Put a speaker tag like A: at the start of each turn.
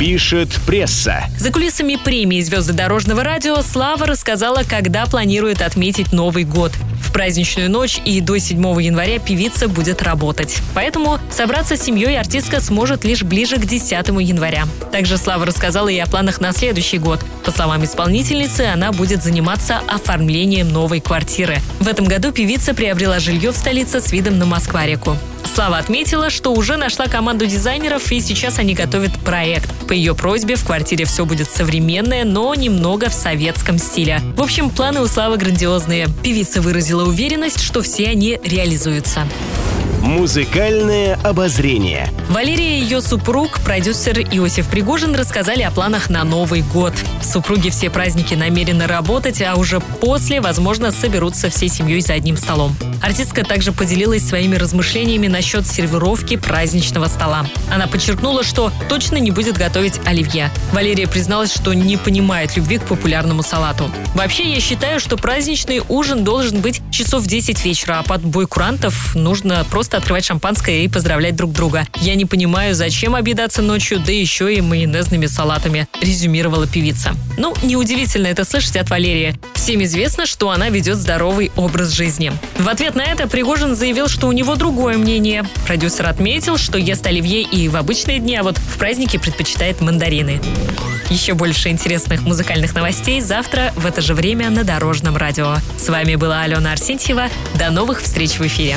A: Пишет пресса.
B: За кулисами премии «Звезды дорожного радио» Слава рассказала, когда планирует отметить Новый год. В праздничную ночь и до 7 января певица будет работать. Поэтому собраться с семьей артистка сможет лишь ближе к 10 января. Также Слава рассказала и о планах на следующий год. По словам исполнительницы, она будет заниматься оформлением новой квартиры. В этом году певица приобрела жилье в столице с видом на Москва-реку. Слава отметила, что уже нашла команду дизайнеров и сейчас они готовят проект. По ее просьбе в квартире все будет современное, но немного в советском стиле. В общем, планы у Славы грандиозные. Певица выразила уверенность, что все они реализуются.
A: Музыкальное обозрение.
B: Валерия и ее супруг, продюсер Иосиф Пригожин, рассказали о планах на Новый год. Супруги все праздники намерены работать, а уже после, возможно, соберутся всей семьей за одним столом. Артистка также поделилась своими размышлениями насчет сервировки праздничного стола. Она подчеркнула, что точно не будет готовить оливье. Валерия призналась, что не понимает любви к популярному салату. Вообще, я считаю, что праздничный ужин должен быть часов в 10 вечера, а под бой курантов нужно просто просто открывать шампанское и поздравлять друг друга. Я не понимаю, зачем объедаться ночью, да еще и майонезными салатами, резюмировала певица. Ну, неудивительно это слышать от Валерии. Всем известно, что она ведет здоровый образ жизни. В ответ на это Пригожин заявил, что у него другое мнение. Продюсер отметил, что ест оливье и в обычные дни, а вот в праздники предпочитает мандарины. Еще больше интересных музыкальных новостей завтра в это же время на Дорожном радио. С вами была Алена Арсентьева. До новых встреч в эфире.